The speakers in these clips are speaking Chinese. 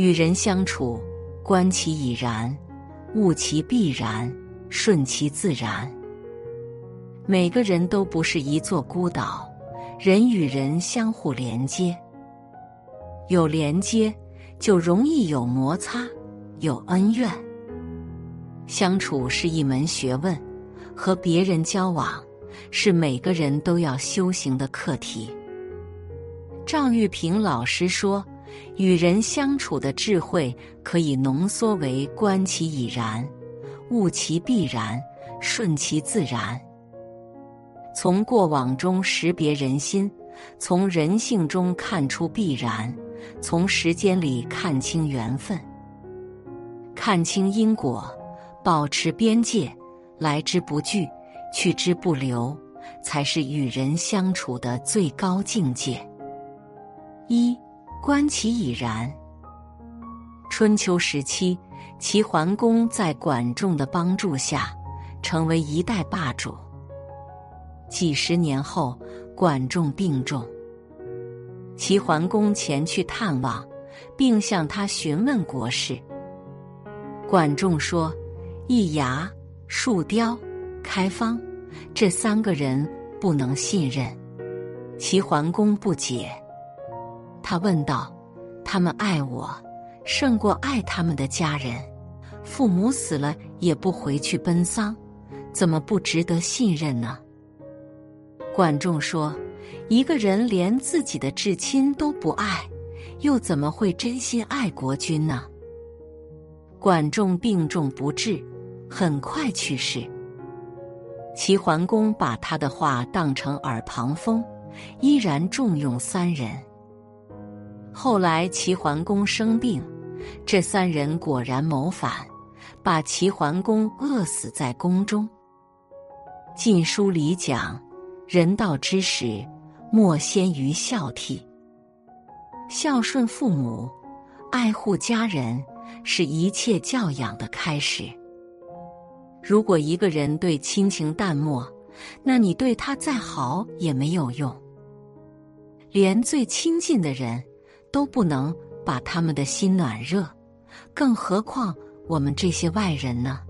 与人相处，观其已然，悟其必然，顺其自然。每个人都不是一座孤岛，人与人相互连接，有连接就容易有摩擦，有恩怨。相处是一门学问，和别人交往是每个人都要修行的课题。赵玉平老师说：“与人相处的智慧可以浓缩为观其已然，悟其必然，顺其自然。”从过往中识别人心，从人性中看出必然，从时间里看清缘分，看清因果，保持边界，来之不拒，去之不留，才是与人相处的最高境界。一观其已然。春秋时期，齐桓公在管仲的帮助下，成为一代霸主。几十年后，管仲病重，齐桓公前去探望，并向他询问国事。管仲说：“易牙、树雕、开方这三个人不能信任。”齐桓公不解，他问道：“他们爱我，胜过爱他们的家人，父母死了也不回去奔丧，怎么不值得信任呢？”管仲说：“一个人连自己的至亲都不爱，又怎么会真心爱国君呢？”管仲病重不治，很快去世。齐桓公把他的话当成耳旁风，依然重用三人。后来齐桓公生病，这三人果然谋反，把齐桓公饿死在宫中。《晋书》里讲。人道之始，莫先于孝悌。孝顺父母，爱护家人，是一切教养的开始。如果一个人对亲情淡漠，那你对他再好也没有用。连最亲近的人都不能把他们的心暖热，更何况我们这些外人呢？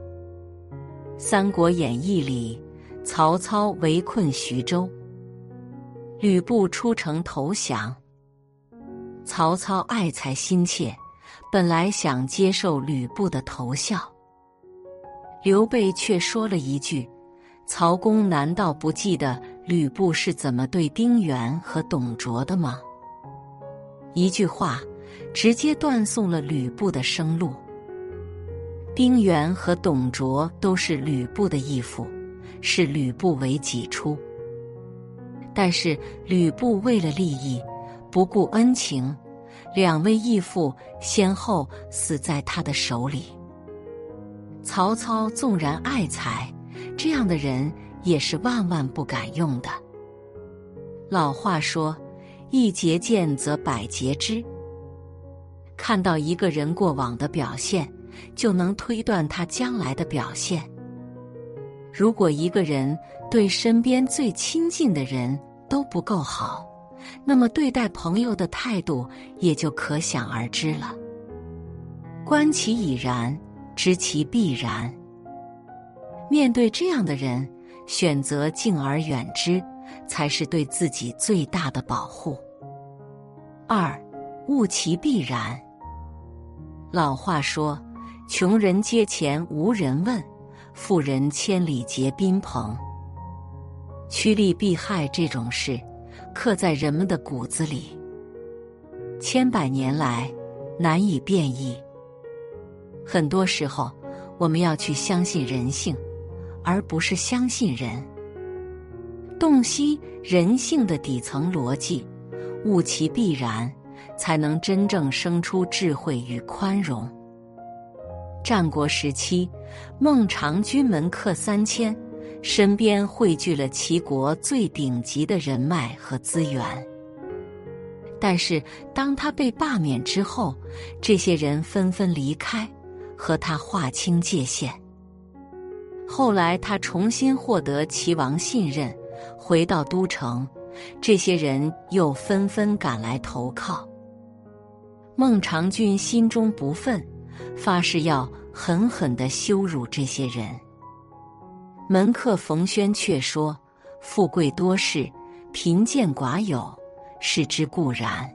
《三国演义》里。曹操围困徐州，吕布出城投降。曹操爱才心切，本来想接受吕布的投效，刘备却说了一句：“曹公难道不记得吕布是怎么对丁原和董卓的吗？”一句话，直接断送了吕布的生路。丁原和董卓都是吕布的义父。视吕布为己出，但是吕布为了利益，不顾恩情，两位义父先后死在他的手里。曹操纵然爱才，这样的人也是万万不敢用的。老话说：“一节见则百节之。”看到一个人过往的表现，就能推断他将来的表现。如果一个人对身边最亲近的人都不够好，那么对待朋友的态度也就可想而知了。观其已然，知其必然。面对这样的人，选择敬而远之，才是对自己最大的保护。二，物其必然。老话说：“穷人阶前无人问。”富人千里结宾朋，趋利避害这种事，刻在人们的骨子里，千百年来难以变异。很多时候，我们要去相信人性，而不是相信人。洞悉人性的底层逻辑，悟其必然，才能真正生出智慧与宽容。战国时期，孟尝君门客三千，身边汇聚了齐国最顶级的人脉和资源。但是，当他被罢免之后，这些人纷纷离开，和他划清界限。后来，他重新获得齐王信任，回到都城，这些人又纷纷赶来投靠。孟尝君心中不忿，发誓要狠狠的羞辱这些人。门客冯轩却说：“富贵多事，贫贱寡有，是之固然。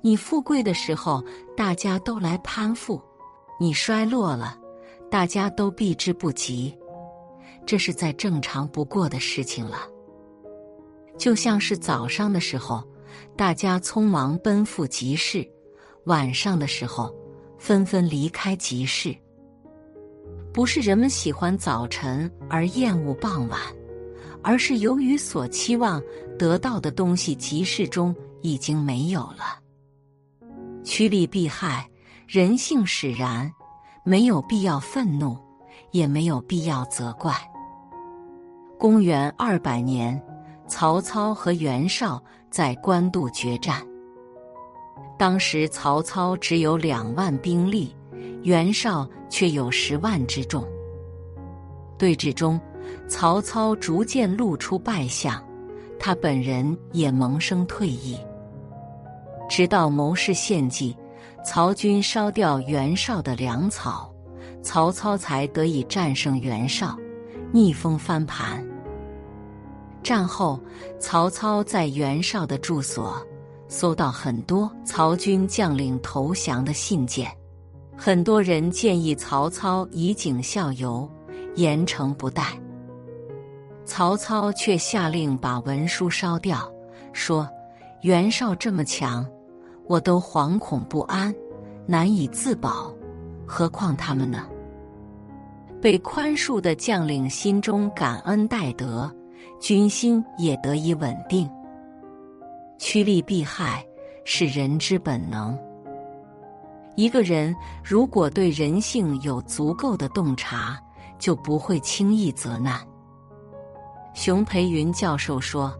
你富贵的时候，大家都来攀附；你衰落了，大家都避之不及。这是再正常不过的事情了。就像是早上的时候。”大家匆忙奔赴集市，晚上的时候纷纷离开集市。不是人们喜欢早晨而厌恶傍晚，而是由于所期望得到的东西集市中已经没有了。趋利避害，人性使然，没有必要愤怒，也没有必要责怪。公元二百年。曹操和袁绍在官渡决战。当时曹操只有两万兵力，袁绍却有十万之众。对峙中，曹操逐渐露出败相，他本人也萌生退意。直到谋士献计，曹军烧掉袁绍的粮草，曹操才得以战胜袁绍，逆风翻盘。战后，曹操在袁绍的住所搜到很多曹军将领投降的信件，很多人建议曹操以儆效尤，严惩不贷。曹操却下令把文书烧掉，说：“袁绍这么强，我都惶恐不安，难以自保，何况他们呢？”被宽恕的将领心中感恩戴德。军心也得以稳定。趋利避害是人之本能。一个人如果对人性有足够的洞察，就不会轻易责难。熊培云教授说：“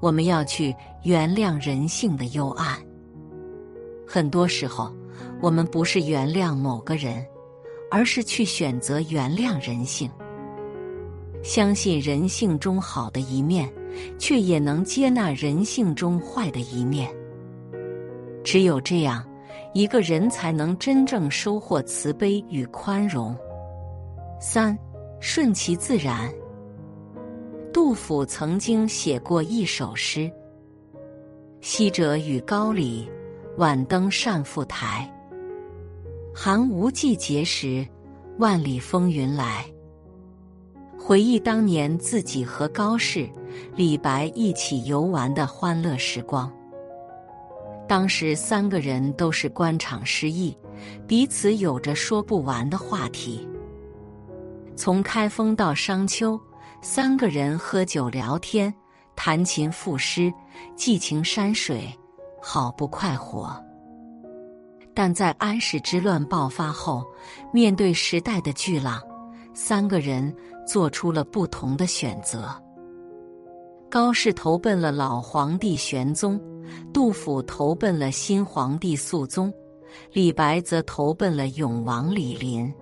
我们要去原谅人性的幽暗。很多时候，我们不是原谅某个人，而是去选择原谅人性。”相信人性中好的一面，却也能接纳人性中坏的一面。只有这样，一个人才能真正收获慈悲与宽容。三，顺其自然。杜甫曾经写过一首诗：“昔者与高里，晚登善赋台。寒无季节时，万里风云来。”回忆当年自己和高适、李白一起游玩的欢乐时光。当时三个人都是官场失意，彼此有着说不完的话题。从开封到商丘，三个人喝酒聊天、弹琴赋诗，寄情山水，好不快活。但在安史之乱爆发后，面对时代的巨浪。三个人做出了不同的选择。高适投奔了老皇帝玄宗，杜甫投奔了新皇帝肃宗，李白则投奔了永王李璘。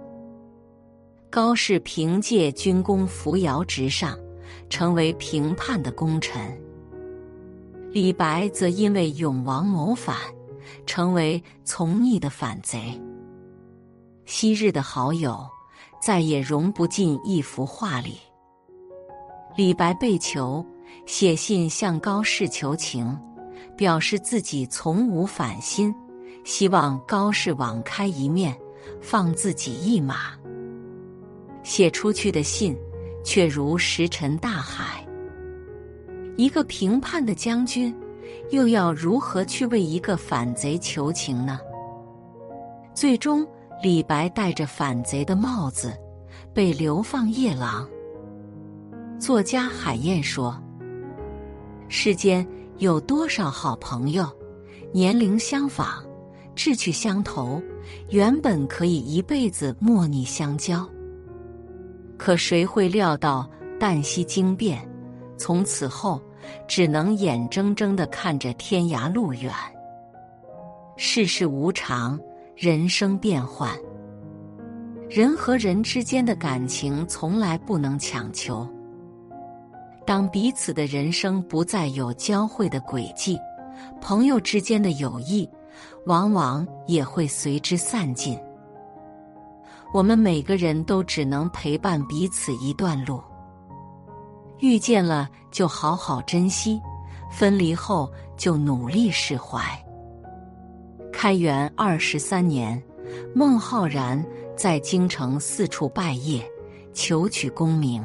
高适凭借军功扶摇直上，成为平叛的功臣；李白则因为永王谋反，成为从逆的反贼。昔日的好友。再也融不进一幅画里。李白被囚，写信向高适求情，表示自己从无反心，希望高适网开一面，放自己一马。写出去的信却如石沉大海。一个平叛的将军，又要如何去为一个反贼求情呢？最终。李白戴着反贼的帽子，被流放夜郎。作家海燕说：“世间有多少好朋友，年龄相仿，志趣相投，原本可以一辈子莫逆相交。可谁会料到旦夕惊变，从此后只能眼睁睁的看着天涯路远。世事无常。”人生变幻，人和人之间的感情从来不能强求。当彼此的人生不再有交汇的轨迹，朋友之间的友谊往往也会随之散尽。我们每个人都只能陪伴彼此一段路，遇见了就好好珍惜，分离后就努力释怀。开元二十三年，孟浩然在京城四处拜谒，求取功名。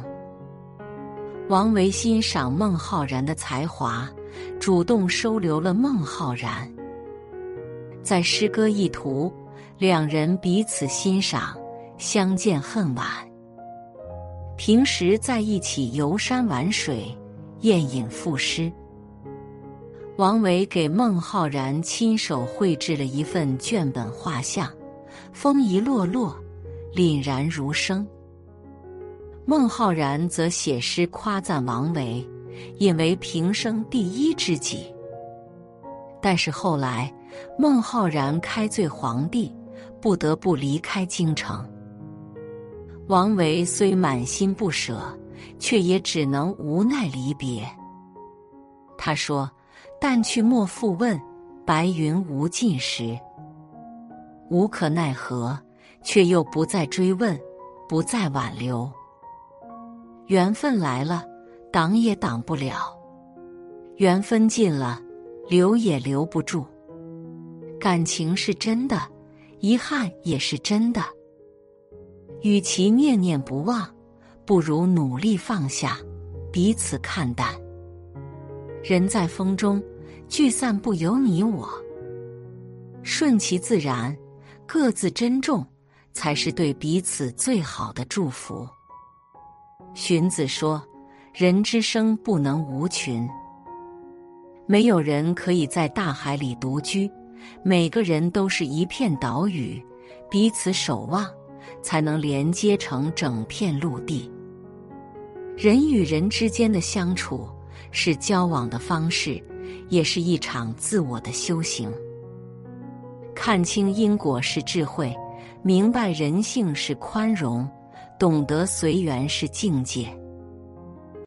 王维欣赏孟浩然的才华，主动收留了孟浩然。在诗歌一途，两人彼此欣赏。相见恨晚，平时在一起游山玩水，宴饮赋诗。王维给孟浩然亲手绘制了一份卷本画像，风一落落，凛然如生。孟浩然则写诗夸赞王维，引为平生第一知己。但是后来，孟浩然开罪皇帝，不得不离开京城。王维虽满心不舍，却也只能无奈离别。他说：“但去莫复问，白云无尽时。”无可奈何，却又不再追问，不再挽留。缘分来了，挡也挡不了；缘分尽了，留也留不住。感情是真的，遗憾也是真的。与其念念不忘，不如努力放下，彼此看淡。人在风中，聚散不由你我，顺其自然，各自珍重，才是对彼此最好的祝福。荀子说：“人之生不能无群，没有人可以在大海里独居，每个人都是一片岛屿，彼此守望。”才能连接成整片陆地。人与人之间的相处，是交往的方式，也是一场自我的修行。看清因果是智慧，明白人性是宽容，懂得随缘是境界。